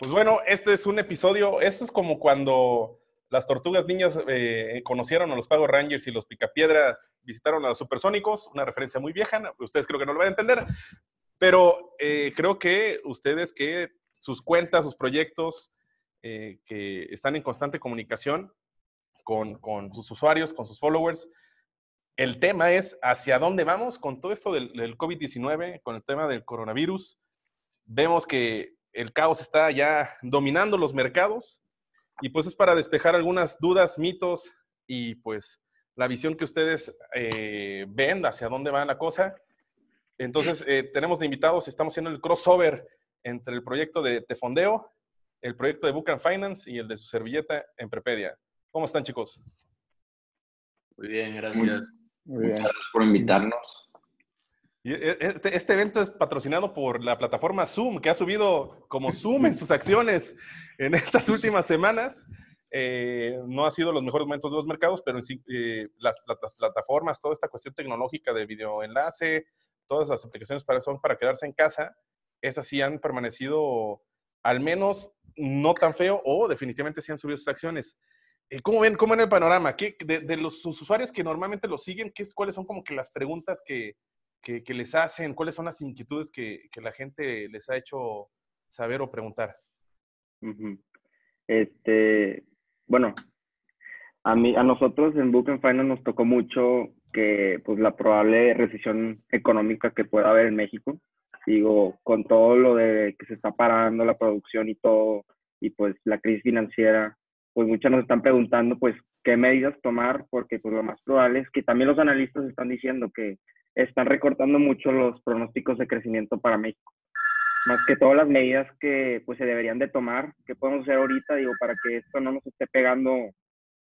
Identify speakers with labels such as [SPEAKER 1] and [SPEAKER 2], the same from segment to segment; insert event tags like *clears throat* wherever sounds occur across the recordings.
[SPEAKER 1] Pues bueno, este es un episodio, esto es como cuando las tortugas niñas eh, conocieron a los Pago Rangers y los Picapiedra visitaron a los Supersónicos, una referencia muy vieja, ustedes creo que no lo van a entender, pero eh, creo que ustedes que sus cuentas, sus proyectos, eh, que están en constante comunicación con, con, sus usuarios, con sus followers, el tema es hacia dónde vamos con todo esto del, del COVID-19, con el tema del coronavirus. Vemos que el caos está ya dominando los mercados y pues es para despejar algunas dudas, mitos y pues la visión que ustedes eh, ven hacia dónde va la cosa. Entonces, eh, tenemos de invitados, estamos haciendo el crossover entre el proyecto de Tefondeo, el proyecto de Book and Finance y el de su servilleta en Prepedia. ¿Cómo están, chicos?
[SPEAKER 2] Muy bien, gracias. Muchas gracias por invitarnos.
[SPEAKER 1] E, este, este, evento es patrocinado por la plataforma Zoom, que ha subido como *laughs* Zoom en sus acciones en estas últimas semanas. Eh, no ha sido los mejores momentos de los mercados, pero en sí, eh, las, plataformas, toda esta cuestión tecnológica de videoenlace, todas las aplicaciones para, son para quedarse en casa, esas sí han permanecido al menos no tan feo o definitivamente sí han subido sus acciones. Eh, ¿Cómo ven, cómo ven el panorama? ¿Qué, de, los sus usuarios que normalmente lo siguen, ¿qué, ¿cuáles son como que las preguntas que, que, les hacen? ¿Cuáles son las inquietudes que, que, la gente les ha hecho saber o preguntar?
[SPEAKER 3] Este, bueno, a mí, a nosotros en Book and Finance nos tocó mucho que, pues, la probable recesión económica que pueda haber en México. Digo, con todo lo de que se está parando la producción y todo, y pues la crisis financiera, pues muchas nos están preguntando, pues, qué medidas tomar, porque pues lo más probable es que también los analistas están diciendo que están recortando mucho los pronósticos de crecimiento para México. Más que todas las medidas que pues se deberían de tomar, que podemos hacer ahorita, digo, para que esto no nos esté pegando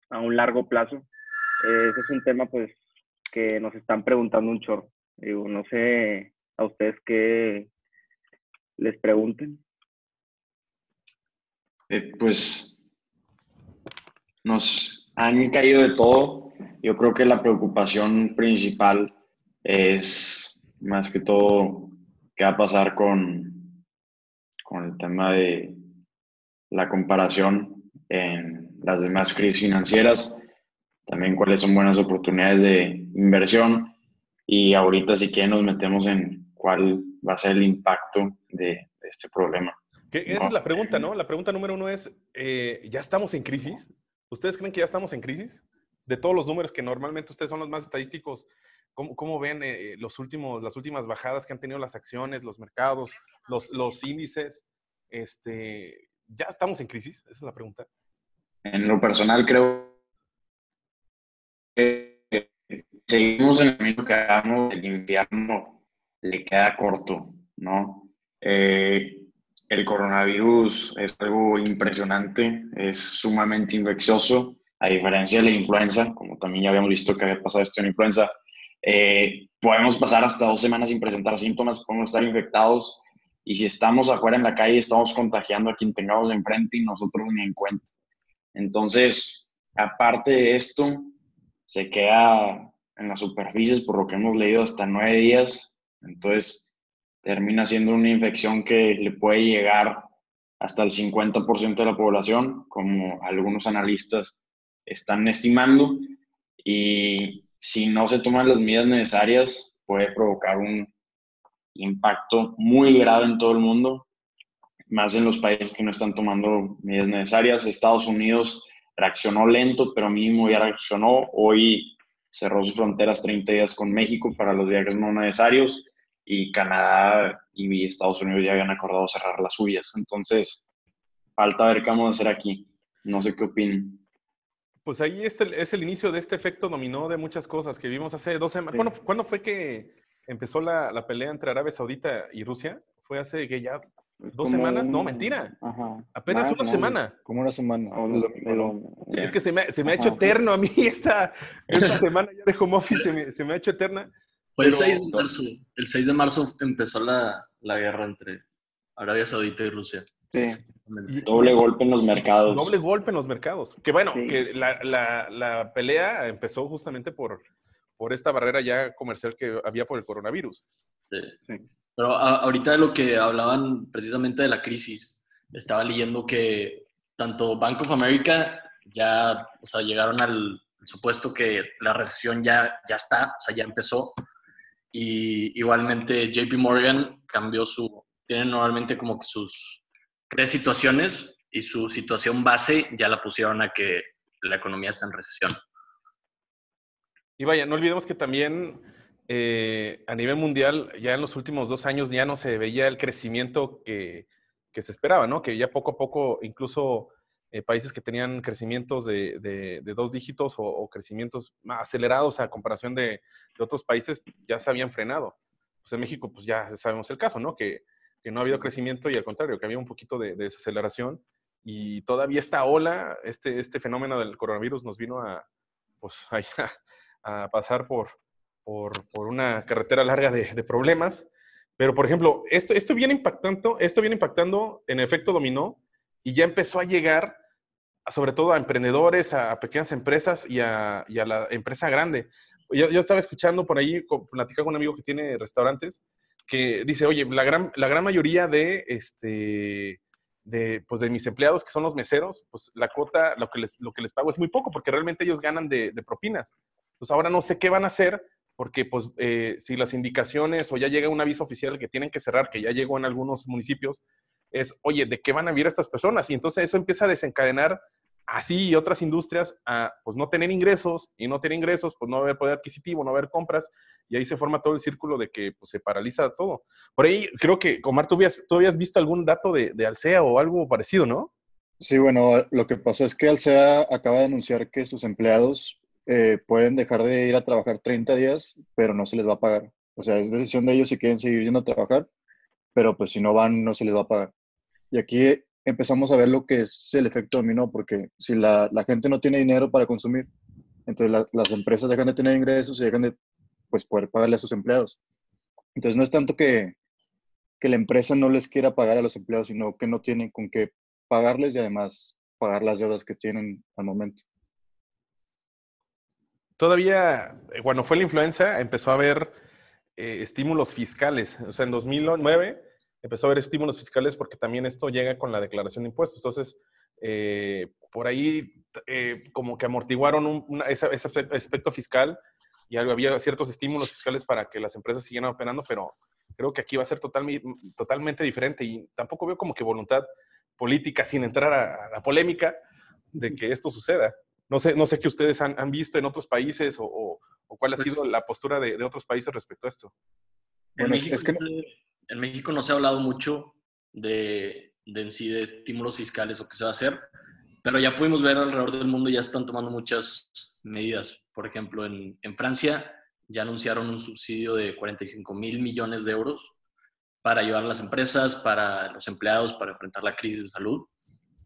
[SPEAKER 3] a un largo plazo. Ese es un tema pues que nos están preguntando un chorro. Digo, no sé a ustedes qué les pregunten.
[SPEAKER 2] Eh, pues nos han caído de todo. Yo creo que la preocupación principal es más que todo qué va a pasar con, con el tema de la comparación en las demás crisis financieras, también cuáles son buenas oportunidades de inversión y ahorita si quieren nos metemos en cuál va a ser el impacto de, este problema.
[SPEAKER 1] esa es la pregunta, ¿no? La pregunta número uno es, eh, ¿ya estamos en crisis? ¿Ustedes creen que ya estamos en crisis? De todos los números que normalmente ustedes son los más estadísticos, ¿Cómo, ven eh, los últimos, las últimas bajadas que han tenido las acciones, los mercados, los, los índices? Este, ¿Ya estamos en crisis? Esa es la pregunta.
[SPEAKER 2] En lo personal creo que seguimos en el camino que hagamos, el invierno le queda corto, ¿no? Eh, el coronavirus es algo impresionante, es sumamente infeccioso, a diferencia de la influenza, como también ya habíamos visto que había pasado esto en la influenza, eh, podemos pasar hasta dos semanas sin presentar síntomas, podemos estar infectados y si estamos afuera en la calle estamos contagiando a quien tengamos enfrente y nosotros ni en cuenta. Entonces, aparte de esto, se queda en las superficies, por lo que hemos leído, hasta nueve días. Entonces, termina siendo una infección que le puede llegar hasta el 50% de la población, como algunos analistas están estimando. Y si no se toman las medidas necesarias, puede provocar un impacto muy grave en todo el mundo, más en los países que no están tomando medidas necesarias. Estados Unidos reaccionó lento, pero mínimo ya reaccionó. Hoy cerró sus fronteras 30 días con México para los viajes no necesarios y Canadá y Estados Unidos ya habían acordado cerrar las suyas. Entonces, falta ver qué vamos a hacer aquí. No sé qué opinan.
[SPEAKER 1] Pues ahí es el, es el inicio de este efecto dominó de muchas cosas que vimos hace dos semanas. ¿Cuándo, fue que empezó la, la, pelea entre Arabia Saudita y Rusia? Fue hace que ya dos semanas. No, mentira. Apenas una semana.
[SPEAKER 4] Como una semana.
[SPEAKER 1] es que se me, se me ha hecho eterno a mí esta, *laughs* esta semana ya de home office, se me, se me ha hecho eterna.
[SPEAKER 5] Fue el 6 de marzo. El 6 de marzo empezó la, la guerra entre Arabia Saudita y Rusia.
[SPEAKER 3] Sí.
[SPEAKER 2] Doble golpe en los mercados.
[SPEAKER 1] Doble golpe en los mercados. Que bueno, que la, la, la, pelea empezó justamente por, por esta barrera ya comercial que había por el coronavirus.
[SPEAKER 5] Sí. Pero ahorita de lo que hablaban precisamente de la crisis, estaba leyendo que tanto Bank of America ya, o sea, llegaron al supuesto que la recesión ya, ya está, o sea, ya empezó. Y igualmente JP Morgan cambió su, tienen normalmente como que sus tres situaciones y su situación base ya la pusieron a que la economía está en recesión.
[SPEAKER 1] Y vaya, no olvidemos que también eh, a nivel mundial, ya en los últimos dos años ya no se veía el crecimiento que, que se esperaba, ¿no? Que ya poco a poco, incluso eh, países que tenían crecimientos de, de, dos dígitos o, crecimientos más acelerados a comparación de, de, otros países, ya se habían frenado. Pues en México, pues ya sabemos el caso, ¿no? Que no ha habido crecimiento y al contrario, que había un poquito de, desaceleración y todavía esta ola, este, este fenómeno del coronavirus nos vino a, pues, *laughs* a, pasar por, por, por, una carretera larga de, de, problemas. Pero, por ejemplo, esto, esto, viene impactando, esto viene impactando en efecto dominó y ya empezó a llegar sobre todo a emprendedores, a pequeñas empresas y a, y a la empresa grande. Yo, yo, estaba escuchando por ahí, platicar con un amigo que tiene restaurantes que dice, oye, la gran, la gran mayoría de, este, de, pues de mis empleados, que son los meseros, pues la cuota, lo que les, lo que les pago es muy poco, porque realmente ellos ganan de, propinas. Pues ahora no sé qué van a hacer, porque pues eh, si las indicaciones o ya llega un aviso oficial que tienen que cerrar, que ya llegó en algunos municipios, es, oye, ¿de qué van a vivir estas personas? Y entonces eso empieza a desencadenar así y otras industrias a pues no tener ingresos y no tener ingresos, pues no haber poder adquisitivo, no haber compras y ahí se forma todo el círculo de que pues, se paraliza todo. Por ahí creo que, Omar, ¿tú habías, tú habías visto algún dato de, de, o algo parecido, ¿no?
[SPEAKER 4] Sí, bueno, lo que pasó es que Alsea acaba de anunciar que sus empleados eh, pueden dejar de ir a trabajar 30 días, pero no se les va a pagar. O sea, es decisión de ellos si quieren seguir yendo a trabajar, pero pues si no van, no se les va a pagar. Y aquí empezamos a ver lo que es el efecto dominó, porque si la, la gente no tiene dinero para consumir, entonces las empresas dejan de tener ingresos y dejan de pues, poder pagarle a sus empleados. Entonces no es tanto que, que la empresa no les quiera pagar a los empleados, sino que no tienen con qué pagarles y además pagar las deudas que tienen al momento.
[SPEAKER 1] Todavía, eh, cuando fue la influenza, empezó a haber eh, estímulos fiscales. O sea, en 2009 empezó a haber estímulos fiscales porque también esto llega con la declaración de impuestos. Entonces, eh, por ahí eh, como que amortiguaron ese, aspecto fiscal y había ciertos estímulos fiscales para que las empresas siguieran operando, pero creo que aquí va a ser totalmente diferente y tampoco veo como que voluntad política sin entrar a, la polémica de que esto suceda. No sé, no sé qué ustedes han, visto en otros países o, cuál ha pues sido la postura de, otros países respecto a esto.
[SPEAKER 5] Bueno, es que en México no se ha hablado mucho de, de en sí de estímulos fiscales o qué se va a hacer, pero ya pudimos ver alrededor del mundo ya están tomando muchas medidas. Por ejemplo, en, en Francia ya anunciaron un subsidio de 45 mil millones de euros para ayudar a las empresas, para los empleados, para enfrentar la crisis de salud.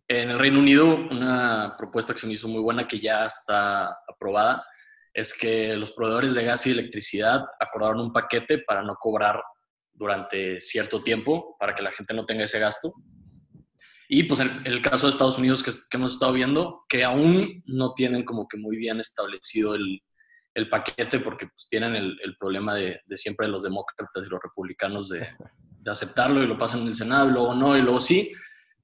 [SPEAKER 5] En el Reino Unido, una propuesta que se me hizo muy buena, que ya está aprobada, es que los proveedores de gas y electricidad acordaron un paquete para no cobrar durante cierto tiempo para que la gente no tenga ese gasto. Y pues en el caso de Estados Unidos que, hemos estado viendo, que aún no tienen como que muy bien establecido el, el paquete porque pues tienen el, el problema de, de, siempre los demócratas y los republicanos de, de, aceptarlo y lo pasan en el Senado y luego no y luego sí.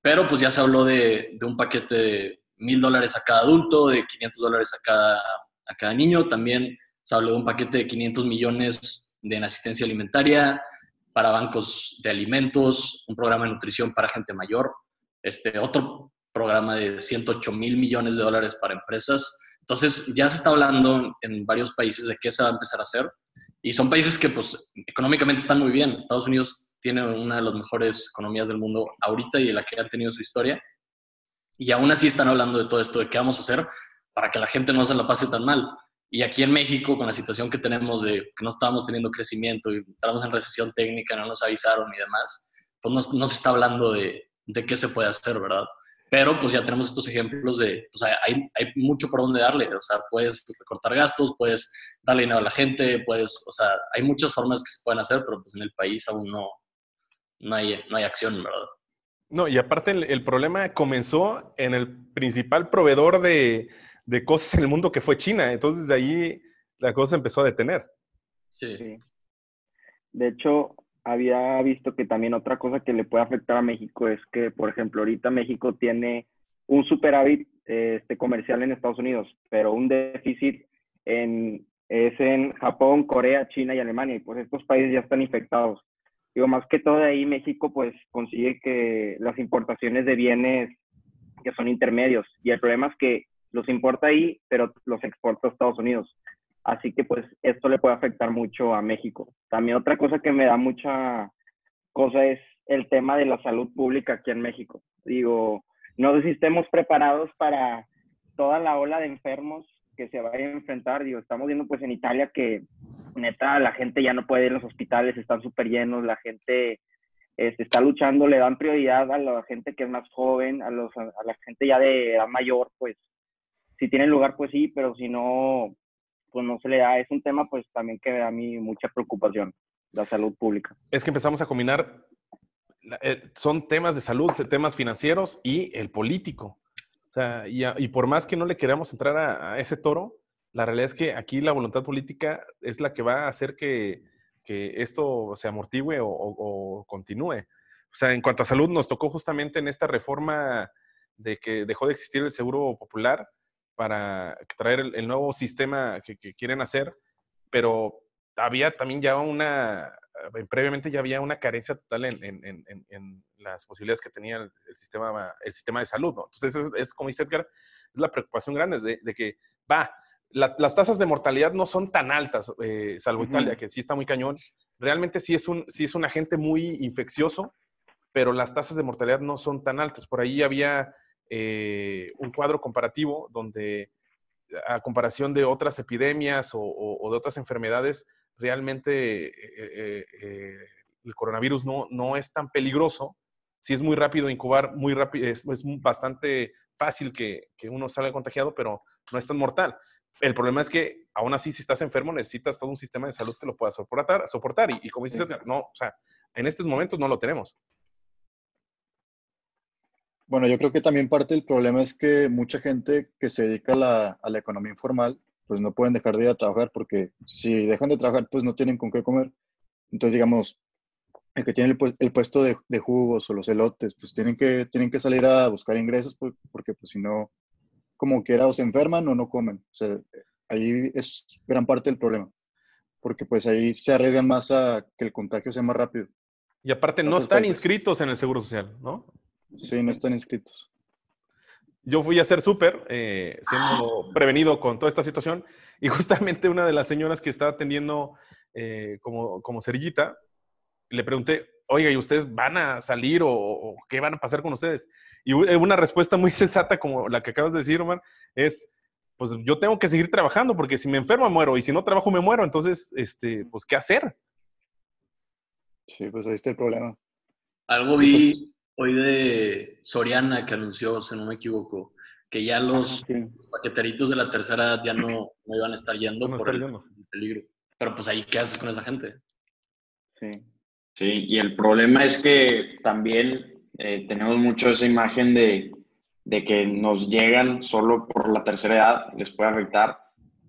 [SPEAKER 5] Pero pues ya se habló de, de un paquete de mil dólares a cada adulto, de 500 dólares a cada, a cada niño. También se habló de un paquete de 500 millones de asistencia alimentaria, para bancos de alimentos, un programa de nutrición para gente mayor, este, otro programa de 108 mil millones de dólares para empresas. Entonces, ya se está hablando en varios países de qué se va a empezar a hacer. Y son países que, pues, económicamente están muy bien. Estados Unidos tiene una de las mejores economías del mundo ahorita y la que ha tenido su historia. Y aún así están hablando de todo esto, de qué vamos a hacer para que la gente no se la pase tan mal. Y aquí en México, con la situación que tenemos de que no estábamos teniendo crecimiento y entramos en recesión técnica, no nos avisaron y demás, pues no, no se está hablando de, de, qué se puede hacer, ¿verdad? Pero pues ya tenemos estos ejemplos de, pues hay, hay mucho por donde darle, o sea, puedes recortar gastos, puedes darle dinero a la gente, puedes, o sea, hay muchas formas que se pueden hacer, pero pues en el país aún no, no, hay, no hay acción, ¿verdad?
[SPEAKER 1] No, y aparte el, el problema comenzó en el principal proveedor de, de cosas en el mundo que fue China. Entonces de ahí la cosa empezó a detener.
[SPEAKER 3] Sí. De hecho, había visto que también otra cosa que le puede afectar a México es que, por ejemplo, ahorita México tiene un superávit este, comercial en Estados Unidos, pero un déficit en, es en Japón, Corea, China y Alemania. Y pues estos países ya están infectados. Digo, más que todo de ahí México pues consigue que las importaciones de bienes que son intermedios. Y el problema es que los importa ahí, pero los exporta a Estados Unidos. Así que pues esto le puede afectar mucho a México. También otra cosa que me da mucha cosa es el tema de la salud pública aquí en México. Digo, no sé si estemos preparados para toda la ola de enfermos que se vaya a enfrentar. Digo, estamos viendo pues en Italia que neta la gente ya no puede ir a los hospitales, están súper llenos, la gente este, está luchando, le dan prioridad a la gente que es más joven, a, los, a la gente ya de edad mayor, pues si tiene lugar, pues sí, pero si no, pues no se le da. Es un tema, pues también que a mí mucha preocupación, la salud pública.
[SPEAKER 1] Es que empezamos a combinar, eh, son temas de salud, temas financieros y el político. O sea, y, por más que no le queramos entrar a, ese toro, la realidad es que aquí la voluntad política es la que va a hacer que, que esto se amortigüe o, o, continúe. O sea, en cuanto a salud, nos tocó justamente en esta reforma de que dejó de existir el seguro popular, para traer el, nuevo sistema que, quieren hacer, pero había también ya una, eh, previamente ya había una carencia total en, las posibilidades que tenía el, sistema, el sistema de salud, ¿no? Entonces, es, como dice Edgar, es la preocupación grande de, de que, va, las tasas de mortalidad no son tan altas, eh, salvo Italia, que sí está muy cañón. Realmente sí es, un, sí es un agente muy infeccioso, pero las tasas de mortalidad no son tan altas. Por ahí había eh, un cuadro comparativo donde a comparación de otras epidemias o, de otras enfermedades, realmente eh, eh, el coronavirus no, no es tan peligroso. Si es muy rápido incubar, muy rápido, es, bastante fácil que, que, uno salga contagiado, pero no es tan mortal. El problema es que aún así, si estás enfermo, necesitas todo un sistema de salud que lo pueda soportar, soportar. Y, y como dices, no, o sea, en estos momentos no lo tenemos.
[SPEAKER 4] Bueno, yo creo que también parte del problema es que mucha gente que se dedica a la, a la, economía informal, pues no pueden dejar de ir a trabajar porque si dejan de trabajar, pues no tienen con qué comer. Entonces, digamos, el que tiene el, el puesto de, de, jugos o los elotes, pues tienen que, tienen que salir a buscar ingresos porque pues si no, como quiera, o se enferman o no comen. O sea, ahí es gran parte del problema, porque pues ahí se arriesgan más a que el contagio sea más rápido.
[SPEAKER 1] Y aparte no están inscritos en el Seguro Social, ¿no?
[SPEAKER 4] Sí, no están inscritos.
[SPEAKER 1] Yo fui a hacer súper, eh, siendo prevenido con toda esta situación, y *laughs* justamente una de las señoras que estaba atendiendo eh, como, como cerillita, le pregunté, oiga, ¿y ustedes van a salir o, qué van a pasar con ustedes? Y una respuesta muy *laughs* sensata como la que acabas de decir, Omar, es, pues yo tengo que seguir trabajando porque si me enfermo muero y si no trabajo me muero, entonces, este, pues, ¿qué hacer?
[SPEAKER 4] Sí, pues ahí está el problema.
[SPEAKER 5] Algo vi, pues hoy de Soriana que anunció, si no me equivoco, que ya los paqueteritos de la tercera edad ya no, no iban a estar yendo por el, peligro. Pero pues ahí, ¿qué haces con esa gente?
[SPEAKER 2] Sí. Sí, y el problema es que también eh, tenemos mucho esa imagen de, de que nos llegan solo por la tercera edad, les puede afectar.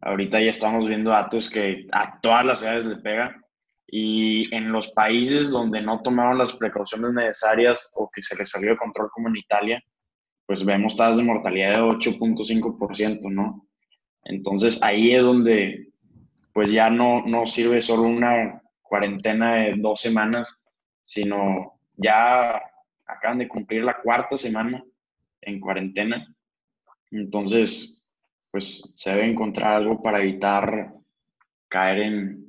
[SPEAKER 2] Ahorita ya estamos viendo datos que a todas las edades le pega y en los países donde no tomaron las precauciones necesarias o que se les salió de control como en Italia, pues vemos tasas de mortalidad de 8.5%, ¿no? Entonces ahí es donde pues ya no, no sirve solo una cuarentena de dos semanas, sino ya acaban de cumplir la cuarta semana en cuarentena. Entonces, pues se debe encontrar algo para evitar caer en,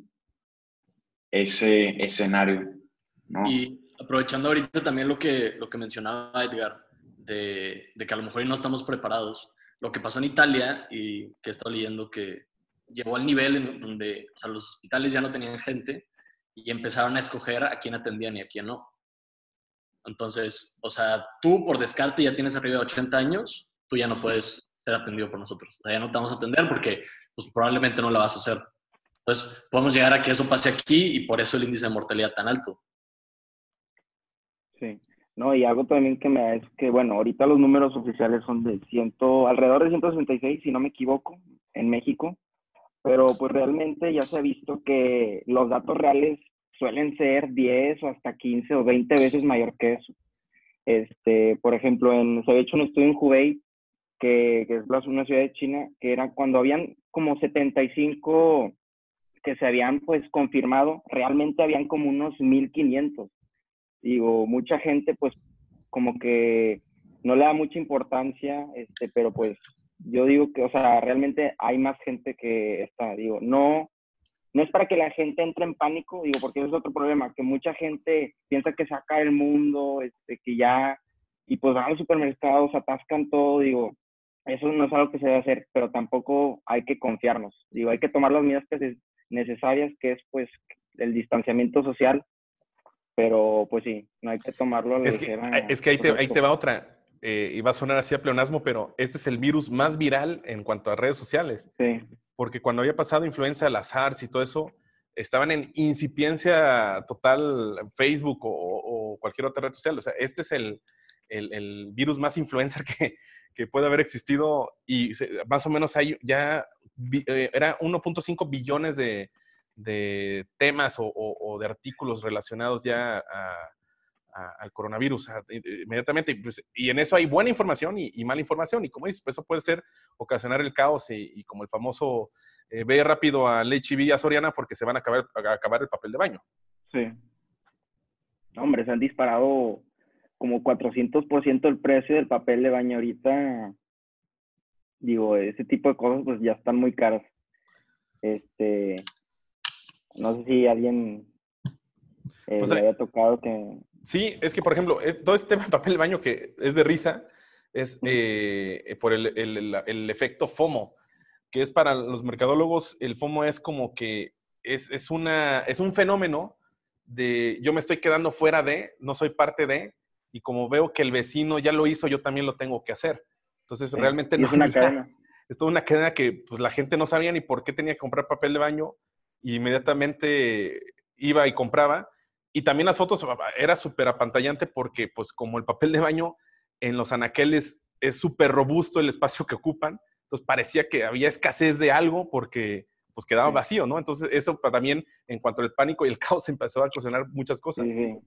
[SPEAKER 2] ese escenario.
[SPEAKER 5] Y aprovechando ahorita también lo que, lo que mencionaba Edgar, de, de, que a lo mejor no estamos preparados, lo que pasó en Italia y que he estado leyendo que llegó al nivel en donde o sea, los hospitales ya no tenían gente y empezaron a escoger a quién atendían y a quién no. Entonces, o sea, tú por descarte ya tienes arriba de 80 años, tú ya no puedes ser atendido por nosotros. O sea, ya no te vamos a atender porque pues, probablemente no la vas a hacer. Entonces, podemos llegar a que eso pase aquí y por eso el índice de mortalidad tan alto.
[SPEAKER 3] Sí. No, y algo también que me da es que, bueno, ahorita los números oficiales son de ciento, alrededor de 166, si no me equivoco, en México, pero pues realmente ya se ha visto que los datos reales suelen ser 10 o hasta 15 o 20 veces mayor que eso. Este, por ejemplo, en, se había hecho un estudio en Hubei, que, que es una ciudad de China, que era cuando habían como 75 que se habían pues confirmado, realmente habían como unos 1500. Digo, mucha gente pues como que no le da mucha importancia, este, pero pues yo digo que, o sea, realmente hay más gente que está, digo, no, no es para que la gente entre en pánico, digo, porque es otro problema, que mucha gente piensa que se acaba el mundo, este, que ya, y pues van a los supermercados, atascan todo, digo, eso no es algo que se debe hacer, pero tampoco hay que confiarnos, digo, hay que tomar las medidas necesarias, que es pues el distanciamiento social, pero pues sí, no hay que tomarlo a la
[SPEAKER 1] es que, es que ahí, te, ahí te va otra, eh, y va a sonar así a pleonasmo, pero este es el virus más viral en cuanto a redes sociales.
[SPEAKER 3] Sí.
[SPEAKER 1] Porque cuando había pasado influenza, las SARS y todo eso, estaban en incipiencia total Facebook o, cualquier otra red social. O sea, este es el, el, virus más influencer *laughs* que, que, puede haber existido y más o menos hay ya, eh, era 1.5 billones de, de temas o, de artículos relacionados ya a, al coronavirus inmediatamente. Pues, y en eso hay buena información y, mala información. Y como dices, pues eso puede ser ocasionar el caos y, como el famoso eh, ve rápido a HIV y a Soriana porque se van a acabar, a acabar el papel de baño.
[SPEAKER 3] Sí. Hombre, se han disparado como 400% el precio del papel de baño ahorita. Digo, ese tipo de cosas pues ya están muy caras. Este, no sé si alguien eh, pues, le haya tocado que,
[SPEAKER 1] Sí, es que, por ejemplo, eh, todo este tema de papel de baño que es de risa es eh, por el, el, efecto FOMO, que es para los mercadólogos, el FOMO es como que es, es, una, es un fenómeno de yo me estoy quedando fuera de, no soy parte de, y como veo que el vecino ya lo hizo, yo también lo tengo que hacer. Entonces, realmente no.
[SPEAKER 3] Es una cadena. *laughs*
[SPEAKER 1] Es toda una cadena que pues, la gente no sabía ni por qué tenía que comprar papel de baño y inmediatamente iba y compraba y también las fotos era súper apantallante porque, pues, como el papel de baño en los anaqueles es súper robusto el espacio que ocupan, entonces parecía que había escasez de algo porque, pues, quedaba vacío, ¿no? Entonces, eso también, en cuanto al pánico y el *laughs* caos, empezó a ocasionar muchas cosas.
[SPEAKER 3] Sí,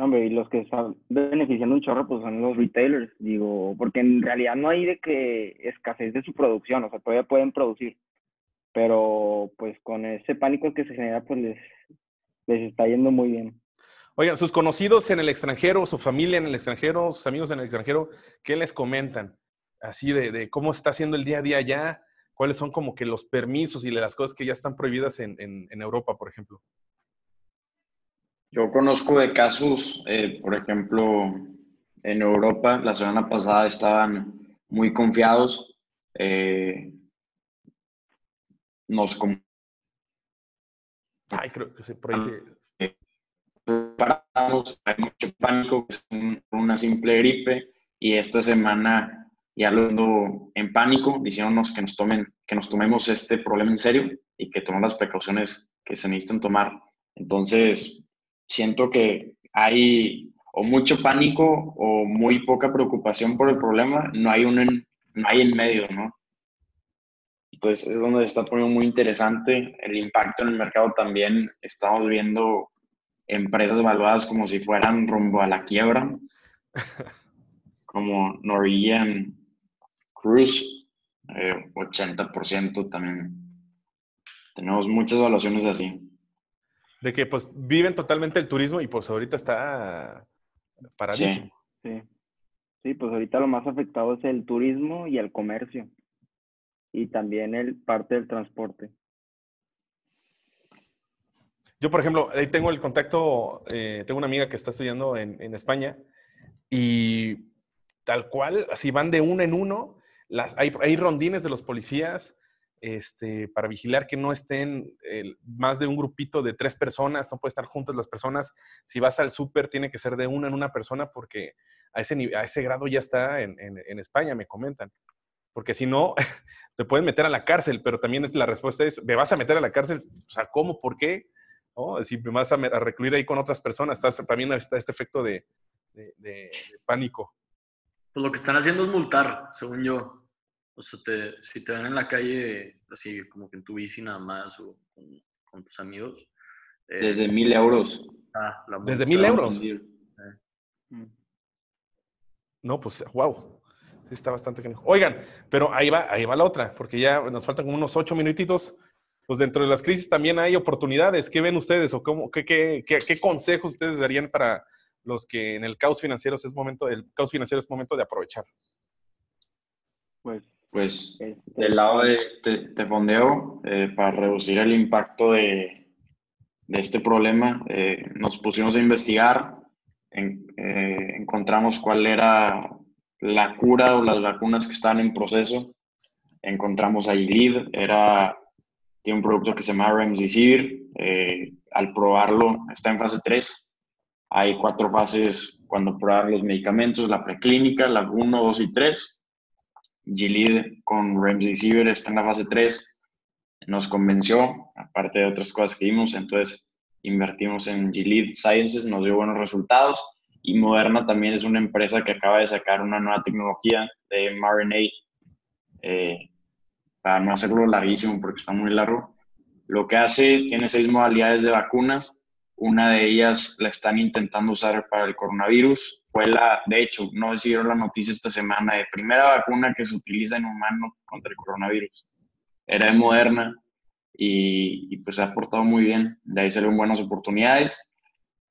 [SPEAKER 3] Hombre, y los que están beneficiando un chorro, pues son los retailers, digo, porque en realidad no hay de que escasez de su producción, o sea, todavía pueden producir, pero pues con ese pánico que se genera, pues les, les está yendo muy bien.
[SPEAKER 1] Oigan, sus conocidos en el extranjero, su familia en el extranjero, sus amigos en el extranjero, ¿qué les comentan? Así de, cómo está haciendo el día a día allá, cuáles son como que los permisos y las cosas que ya están prohibidas en, Europa, por ejemplo.
[SPEAKER 2] Yo conozco de casos, eh, por ejemplo, en Europa, la semana pasada estaban muy confiados. Eh, nos
[SPEAKER 1] Ay, creo que se por ahí
[SPEAKER 2] hay mucho pánico, es una simple gripe y esta semana ya hablando en pánico, diciéndonos que nos tomen, que nos tomemos este problema en serio y que tomemos las precauciones que se necesitan tomar. Entonces, siento que hay o mucho pánico o muy poca preocupación por el problema, no hay un no hay en medio, ¿no? Entonces es donde está poniendo muy interesante el impacto en el mercado también. Estamos viendo empresas evaluadas como si fueran rumbo a la quiebra, *laughs* como Norwegian Cruise, 80% eh, también. Tenemos muchas evaluaciones así.
[SPEAKER 1] De que pues viven totalmente el turismo y pues ahorita está paradísimo.
[SPEAKER 3] sí. sí, pues ahorita lo más afectado es el turismo y el comercio y también el parte del transporte.
[SPEAKER 1] Yo, por ejemplo, ahí tengo el contacto, eh, tengo una amiga que está estudiando en, España y tal cual, así van de uno en uno. Las, hay, hay rondines de los policías este, para vigilar que no estén más de un grupito de tres personas, no puede estar juntas las personas. Si vas al súper, tiene que ser de una en una persona porque a ese, a ese grado ya está en, España, me comentan. Porque si no, *laughs* te pueden meter a la cárcel, pero también es, la respuesta es, ¿me vas a meter a la cárcel? O sea, ¿cómo? ¿Por qué? ¿No? Si me vas a, recluir ahí con otras personas, también está este efecto de, de pánico.
[SPEAKER 5] Pues lo que están haciendo es multar, según yo. O sea, te, si te ven en la calle, así como que en tu bici nada más o con, tus amigos.
[SPEAKER 2] Eh, Desde mil euros.
[SPEAKER 1] Ah, Desde mil euros. Mm. No, pues, wow. está bastante Oigan, pero ahí va, ahí va la otra, porque ya nos faltan como unos ocho minutitos. Pues dentro de las crisis también hay oportunidades. ¿Qué ven ustedes o cómo, qué, qué, qué, qué consejos ustedes darían para los que en el caos financiero es momento, el caos financiero es momento de aprovechar?
[SPEAKER 2] Pues pues este, del lado de, fondeo, eh, para reducir el impacto de, de este problema, eh, nos pusimos a investigar, eh, encontramos cuál era la cura o las vacunas que están en proceso, encontramos a ILID, era, tiene un producto que se llama Remdesivir, al probarlo está en fase 3, hay cuatro fases cuando probar los medicamentos, la preclínica, la 1, 2 y 3, Gilead con Remdesivir está en la fase 3. Nos convenció, aparte de otras cosas que vimos, entonces invertimos en Gilead Sciences, nos dio buenos resultados. Y Moderna también es una empresa que acaba de sacar una nueva tecnología de mRNA, eh, para no hacerlo larguísimo porque está muy largo. Lo que hace, tiene seis modalidades de vacunas. Una de ellas la están intentando usar para el coronavirus, fue la, de hecho, no decidieron la noticia esta semana de primera vacuna que se utiliza en humanos contra el coronavirus. Era de Moderna y, pues se ha portado muy bien. De ahí salieron buenas oportunidades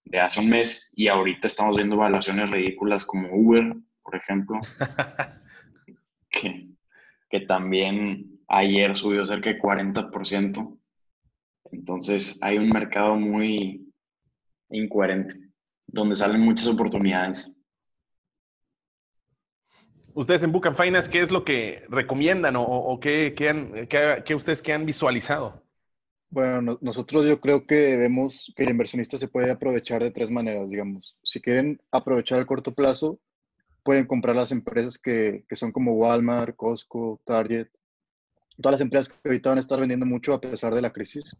[SPEAKER 2] de hace un mes y ahorita estamos viendo evaluaciones ridículas como Uber, por ejemplo, *laughs* que, que también ayer subió cerca de 40%. Entonces hay un mercado muy incoherente donde salen muchas oportunidades.
[SPEAKER 1] Ustedes en Book and Finance, ¿qué es lo que recomiendan o, qué, qué, ustedes que han visualizado?
[SPEAKER 4] Bueno, nosotros yo creo que vemos que el inversionista se puede aprovechar de tres maneras, digamos. Si quieren aprovechar el corto plazo, pueden comprar las empresas que, que son como Walmart, Costco, Target, todas las empresas que ahorita van a estar vendiendo mucho a pesar de la crisis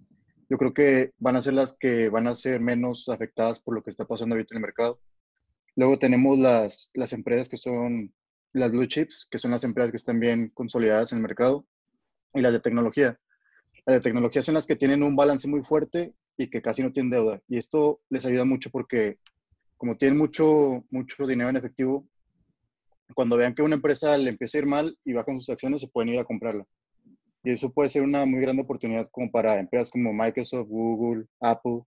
[SPEAKER 4] yo creo que van a ser las que van a ser menos afectadas por lo que está pasando ahorita en el mercado. Luego tenemos las, las empresas que son las blue chips, que son las empresas que están bien consolidadas en el mercado, y las de tecnología. Las de tecnología son las que tienen un balance muy fuerte y que casi no tienen deuda. Y esto les ayuda mucho porque como tienen mucho, mucho dinero en efectivo, cuando vean que una empresa le empieza a ir mal y bajan sus acciones, se pueden ir a comprarla. Y eso puede ser una muy grande oportunidad como para empresas como Microsoft, Google, Apple.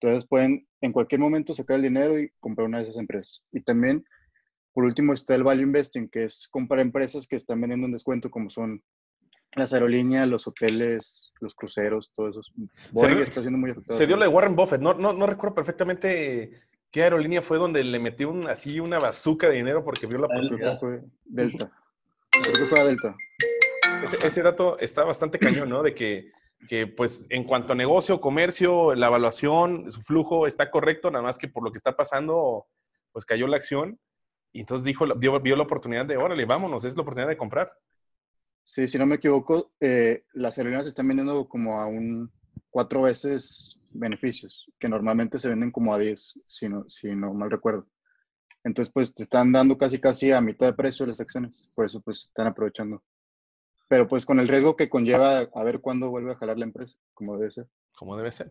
[SPEAKER 4] Entonces pueden en cualquier momento sacar el dinero y comprar una de esas empresas. Y también, por último, está el Value Investing, que es comprar empresas que están vendiendo un descuento, como son las aerolíneas, los hoteles, los cruceros, todo eso.
[SPEAKER 1] Boeing está siendo muy afectado. Se dio lo de Warren Buffett. No, no, no recuerdo perfectamente qué aerolínea fue donde le metió un, así una bazuca de dinero porque vio la oportunidad.
[SPEAKER 4] Delta. Creo que fue a Delta
[SPEAKER 1] ese, dato está bastante cañón, ¿no? De que, que, pues, en cuanto a negocio, comercio, la evaluación, su flujo está correcto, nada más que por lo que está pasando, pues cayó la acción. Y entonces dijo, vio, la oportunidad de, órale, vámonos, es la oportunidad de comprar.
[SPEAKER 4] Sí, si no me equivoco, eh, las aerolíneas están vendiendo como a un cuatro veces beneficios, que normalmente se venden como a 10, si no, si no mal recuerdo. Entonces, pues te están dando casi casi a mitad de precio las acciones, por eso pues están aprovechando pero pues con el riesgo que conlleva a ver cuándo vuelve a jalar la empresa, como debe ser.
[SPEAKER 1] Como debe ser.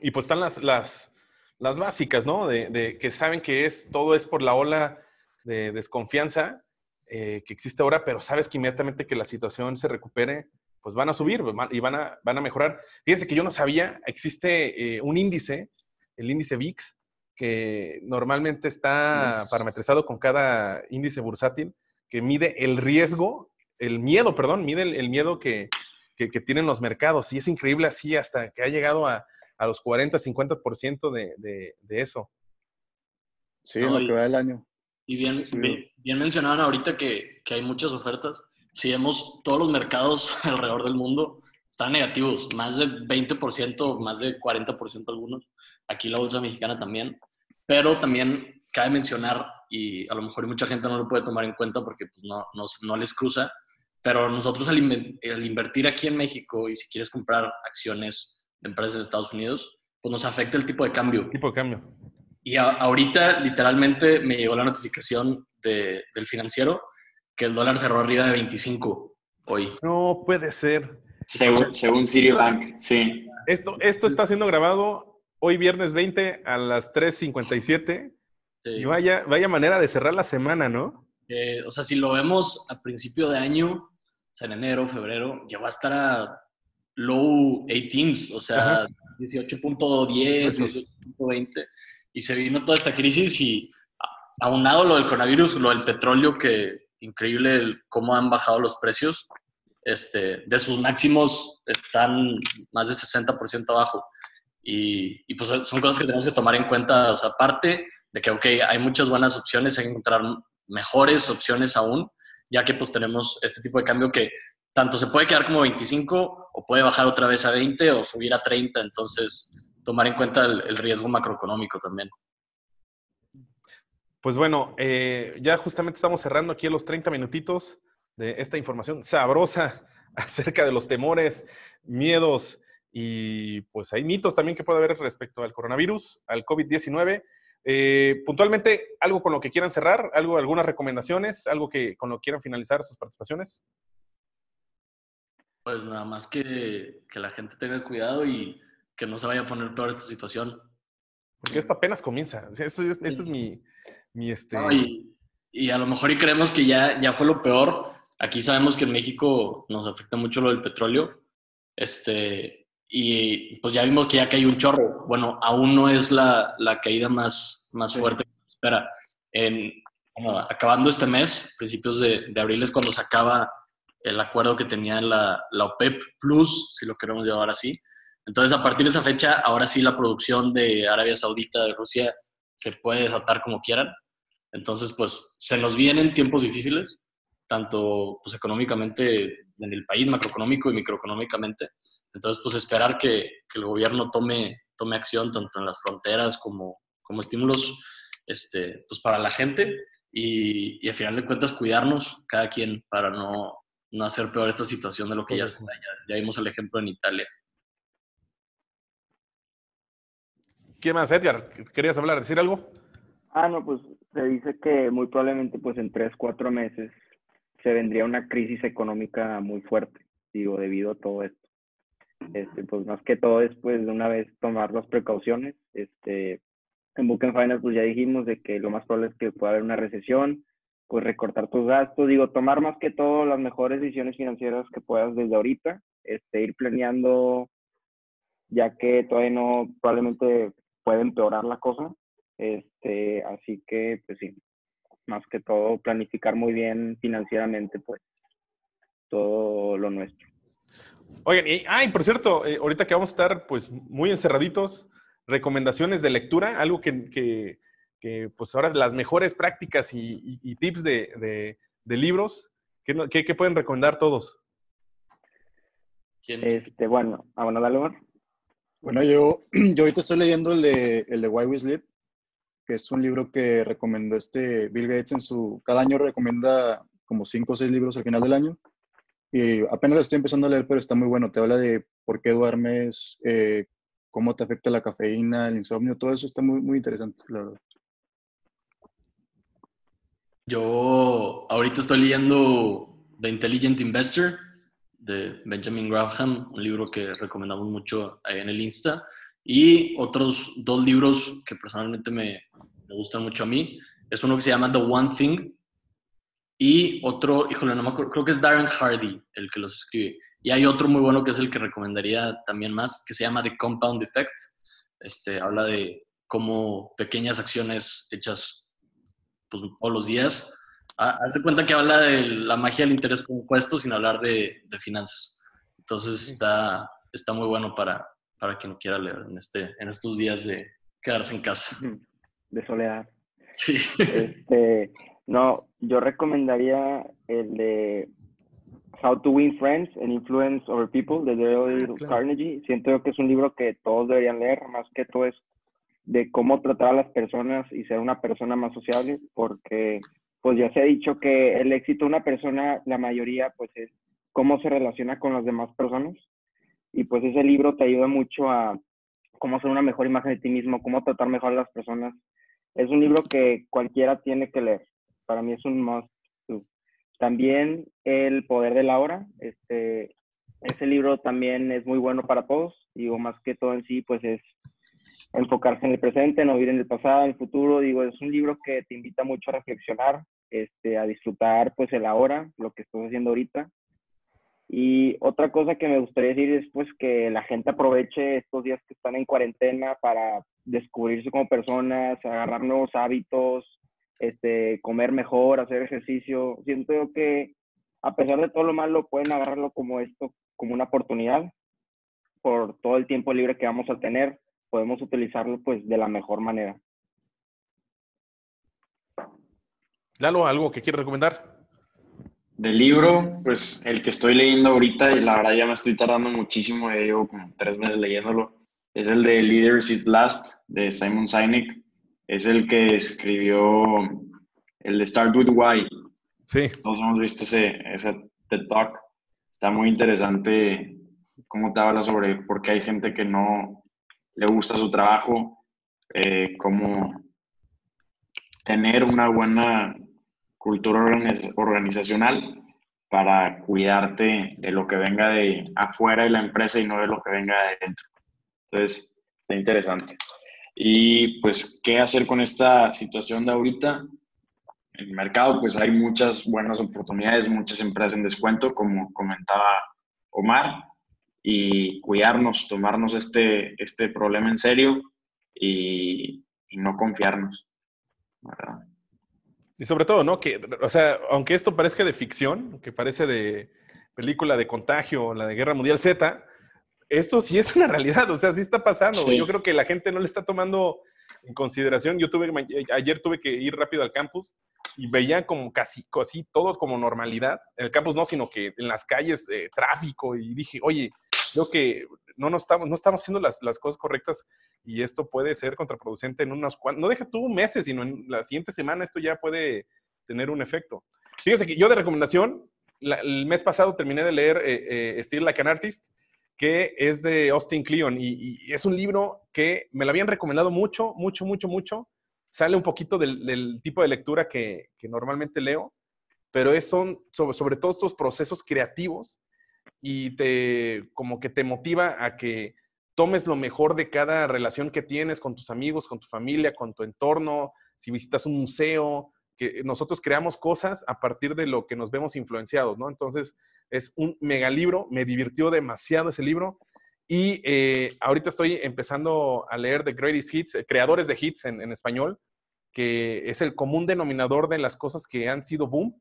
[SPEAKER 1] Y pues están las, las, las básicas, ¿no? De, que saben que es, todo es por la ola de desconfianza eh, que existe ahora, pero sabes que inmediatamente que la situación se recupere, pues van a subir y van a, van a mejorar. Fíjense que yo no sabía, existe eh, un índice, el índice VIX, que normalmente está parametrizado con cada índice bursátil, que mide el riesgo el miedo, perdón, mide el, miedo que, tienen los mercados. Y es increíble así hasta que ha llegado a, los 40, 50% de, de, de eso.
[SPEAKER 4] Sí, en lo que va del año.
[SPEAKER 5] Y bien, bien, mencionaban ahorita que, que hay muchas ofertas. Si vemos todos los mercados *laughs* alrededor del mundo, están negativos, más de 20%, más de 40% algunos. Aquí la bolsa mexicana también. Pero también cabe mencionar, y a lo mejor mucha gente no lo puede tomar en cuenta porque pues, no, no, no les cruza, pero nosotros al, invertir aquí en México y si quieres comprar acciones de empresas en Estados Unidos, pues nos afecta el tipo de cambio.
[SPEAKER 1] Tipo de cambio.
[SPEAKER 5] Y ahorita literalmente me llegó la notificación de, del financiero que el dólar cerró arriba de 25 hoy.
[SPEAKER 1] No puede ser.
[SPEAKER 2] Según, según Citibank, sí.
[SPEAKER 1] Esto, esto está siendo grabado hoy viernes 20 a las 3.57. Y vaya, vaya manera de cerrar la semana, ¿no?
[SPEAKER 5] o sea, si lo vemos a principio de año, o sea, en enero, febrero, ya va a estar a low 18s, o sea, 18.10, 18.20. Y se vino toda esta crisis y aunado lo del coronavirus, lo del petróleo, que increíble cómo han bajado los precios. Este, de sus máximos están más de 60% abajo. Y, y, pues son cosas que tenemos que tomar en cuenta. O sea, aparte de que, ok, hay muchas buenas opciones, hay que encontrar mejores opciones aún, ya que pues tenemos este tipo de cambio que tanto se puede quedar como 25 o puede bajar otra vez a 20 o subir a 30. Entonces, tomar en cuenta el, riesgo macroeconómico también.
[SPEAKER 1] Pues bueno, eh, ya justamente estamos cerrando aquí los 30 minutitos de esta información sabrosa *laughs* acerca de los temores, miedos y pues hay mitos también que puede haber respecto al coronavirus, al COVID-19. Eh, puntualmente, algo con lo que quieran cerrar, algo, algunas recomendaciones, algo que con lo que quieran finalizar sus participaciones.
[SPEAKER 5] Pues nada más que, que la gente tenga cuidado y que no se vaya a poner peor esta situación.
[SPEAKER 1] Porque esto apenas comienza. Ese es, mi, mi este...
[SPEAKER 5] y, y, a lo mejor y creemos que ya, ya fue lo peor. Aquí sabemos que en México nos afecta mucho lo del petróleo. Este, y pues ya vimos que ya cae un chorro. Bueno, aún no es la, la caída más, más fuerte que se espera. En, acabando este mes, principios de, de, abril es cuando se acaba el acuerdo que tenía la, la OPEP Plus, si lo queremos llamar así. Entonces, a partir de esa fecha, ahora sí la producción de Arabia Saudita, de Rusia, se puede desatar como quieran. Entonces, pues se nos vienen tiempos difíciles, tanto pues, económicamente en el país, macroeconómico y microeconómicamente. Entonces, pues esperar que, que, el gobierno tome, tome acción tanto en las fronteras como, como estímulos este, pues para la gente y, y a final de cuentas cuidarnos cada quien para no, no hacer peor esta situación de lo que ya está. Ya, ya vimos el ejemplo en Italia.
[SPEAKER 1] ¿Qué más, Edgar? ¿Querías hablar, decir algo?
[SPEAKER 3] Ah, no, pues se dice que muy probablemente pues en tres, cuatro meses se vendría una crisis económica muy fuerte, digo, debido a todo esto. Este, pues más que todo es pues de una vez tomar las precauciones. Este, en Book and Finance pues ya dijimos de que lo más probable es que pueda haber una recesión, pues recortar tus gastos, digo, tomar más que todo las mejores decisiones financieras que puedas desde ahorita, este, ir planeando, ya que todavía no, probablemente puede empeorar la cosa, este, así que pues sí, más que todo planificar muy bien financieramente, pues, todo lo nuestro.
[SPEAKER 1] Oigan, y, ay, por cierto, eh, ahorita que vamos a estar, pues, muy encerraditos, recomendaciones de lectura, algo que, que, pues, ahora las mejores prácticas y, tips de, de, libros, ¿qué, ¿qué, pueden recomendar todos?
[SPEAKER 3] Este, bueno, ah, bueno, dale,
[SPEAKER 4] Bueno, yo, *clears throat* yo ahorita estoy leyendo el de, el de Why We Sleep, que es un libro que recomendó este Bill Gates en su, cada año recomienda como cinco o seis libros al final del año. Y apenas lo estoy empezando a leer, pero está muy bueno. Te habla de por qué duermes, eh, cómo te afecta la cafeína, el insomnio, todo eso está muy, muy interesante, la verdad.
[SPEAKER 5] Yo ahorita estoy leyendo The Intelligent Investor de Benjamin Graham, un libro que recomendamos mucho ahí en el Insta. Y otros dos libros que personalmente me, me gustan mucho a mí. Es uno que se llama The One Thing y otro, híjole, no me acuerdo, creo que es Darren Hardy el que los escribe. Y hay otro muy bueno que es el que recomendaría también más, que se llama The Compound Effect. Este, habla de cómo pequeñas acciones hechas pues, todos los días. De cuenta que habla de la magia del interés compuesto sin hablar de, de finanzas. Entonces está, está muy bueno para, para quien quiera leer en, este, en estos días de quedarse en casa. *laughs*
[SPEAKER 3] De soledad.
[SPEAKER 5] Sí.
[SPEAKER 3] Este, no, yo recomendaría el de How to Win Friends and Influence Over People de Dale
[SPEAKER 1] Ah, claro.
[SPEAKER 3] Carnegie. Siento que es un libro que todos deberían leer, más que todo es de cómo tratar a las personas y ser una persona más sociable, porque pues ya se ha dicho que el éxito de una persona, la mayoría, pues es cómo se relaciona con las demás personas. Y pues ese libro te ayuda mucho a cómo hacer una mejor imagen de ti mismo, cómo tratar mejor a las personas. Es un libro que cualquiera tiene que leer. Para mí es un must. También El poder de la hora. Este, ese libro también es muy bueno para todos. Digo, más que todo en sí, pues es enfocarse en el presente, no vivir en el pasado, en el futuro. Digo, es un libro que te invita mucho a reflexionar, este, a disfrutar pues el ahora, lo que estás haciendo ahorita. Y otra cosa que me gustaría decir es pues que la gente aproveche estos días que están en cuarentena para descubrirse como personas, agarrar nuevos hábitos, este, comer mejor, hacer ejercicio. Siento que a pesar de todo lo malo pueden agarrarlo como esto, como una oportunidad por todo el tiempo libre que vamos a tener, podemos utilizarlo pues de la mejor manera.
[SPEAKER 1] Lalo, ¿algo que quieres recomendar?
[SPEAKER 2] Del libro, pues el que estoy leyendo ahorita, y la verdad ya me estoy tardando muchísimo, ya llevo como tres meses leyéndolo, es el de Leaders Eat Last, de Simon Sinek. Es el que escribió el de Start With Why.
[SPEAKER 1] Sí.
[SPEAKER 2] Todos hemos visto ese, ese TED Talk. Está muy interesante cómo te habla sobre por qué hay gente que no le gusta su trabajo, eh, cómo tener una buena cultura organiz- organizacional para cuidarte de lo que venga de afuera de la empresa y no de lo que venga de adentro. Entonces, está interesante. Y pues, ¿qué hacer con esta situación de ahorita? En el mercado, pues hay muchas buenas oportunidades, muchas empresas en descuento, como comentaba Omar, y cuidarnos, tomarnos este, este problema en serio y, y no confiarnos. ¿verdad?
[SPEAKER 1] Y sobre todo, ¿no? Que, o sea, aunque esto parezca de ficción, que parece de película de contagio, la de Guerra Mundial Z, esto sí es una realidad, o sea, sí está pasando.
[SPEAKER 2] Sí.
[SPEAKER 1] Yo creo que la gente no le está tomando en consideración. Yo tuve, ayer tuve que ir rápido al campus y veía como casi, casi todo como normalidad. En el campus no, sino que en las calles, eh, tráfico, y dije, oye, creo que no, nos estamos, no estamos haciendo las, las cosas correctas y esto puede ser contraproducente en unos cuantos, no deja tú meses, sino en la siguiente semana esto ya puede tener un efecto. Fíjese que yo de recomendación, el mes pasado terminé de leer eh, eh, Still Like an Artist, que es de Austin Kleon y, es un libro que me lo habían recomendado mucho, mucho, mucho, mucho. Sale un poquito del, del tipo de lectura que, que normalmente leo, pero es, son sobre, sobre todo estos procesos creativos y te como que te motiva a que tomes lo mejor de cada relación que tienes con tus amigos, con tu familia, con tu entorno, si visitas un museo, que nosotros creamos cosas a partir de lo que nos vemos influenciados, ¿no? Entonces, es un mega libro, me divirtió demasiado ese libro y eh, ahorita estoy empezando a leer The Greatest Hits, eh, creadores de hits en, en español, que es el común denominador de las cosas que han sido boom,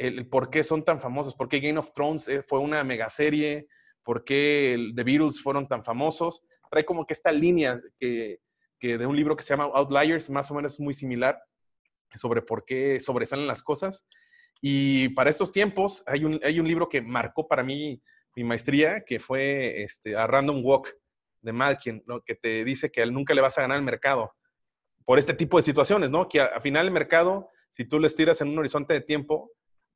[SPEAKER 1] el, el por qué son tan famosos, por qué Game of Thrones eh, fue una mega serie, por qué el- The Beatles fueron tan famosos. Trae como que esta línea que, que de un libro que se llama Outliers, más o menos muy similar, sobre por qué sobresalen las cosas. Y para estos tiempos hay un, hay un libro que marcó para mí mi maestría, que fue este, A Random Walk de Malkin, ¿no? que te dice que nunca le vas a ganar al mercado por este tipo de situaciones, ¿no? Que al final el mercado, si tú lo estiras en un horizonte de tiempo,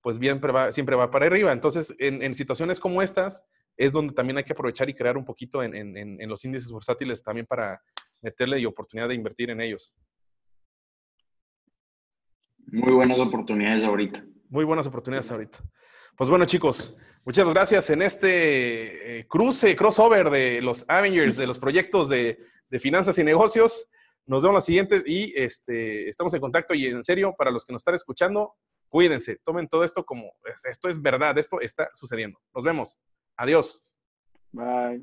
[SPEAKER 1] pues siempre va, siempre va para arriba. Entonces, en, en situaciones como estas, es donde también hay que aprovechar y crear un poquito en, en- en- en los índices bursátiles también para meterle y oportunidad de invertir en ellos.
[SPEAKER 2] Muy buenas oportunidades ahorita.
[SPEAKER 1] Muy buenas oportunidades ahorita. Pues bueno, chicos, muchas gracias en este eh, cruce, crossover de los Avengers, de los proyectos de, de finanzas y negocios. Nos vemos las siguientes y este, estamos en contacto. Y en serio, para los que nos están escuchando, cuídense, tomen todo esto como esto es verdad, esto está sucediendo. Nos vemos. Adiós.
[SPEAKER 3] Bye.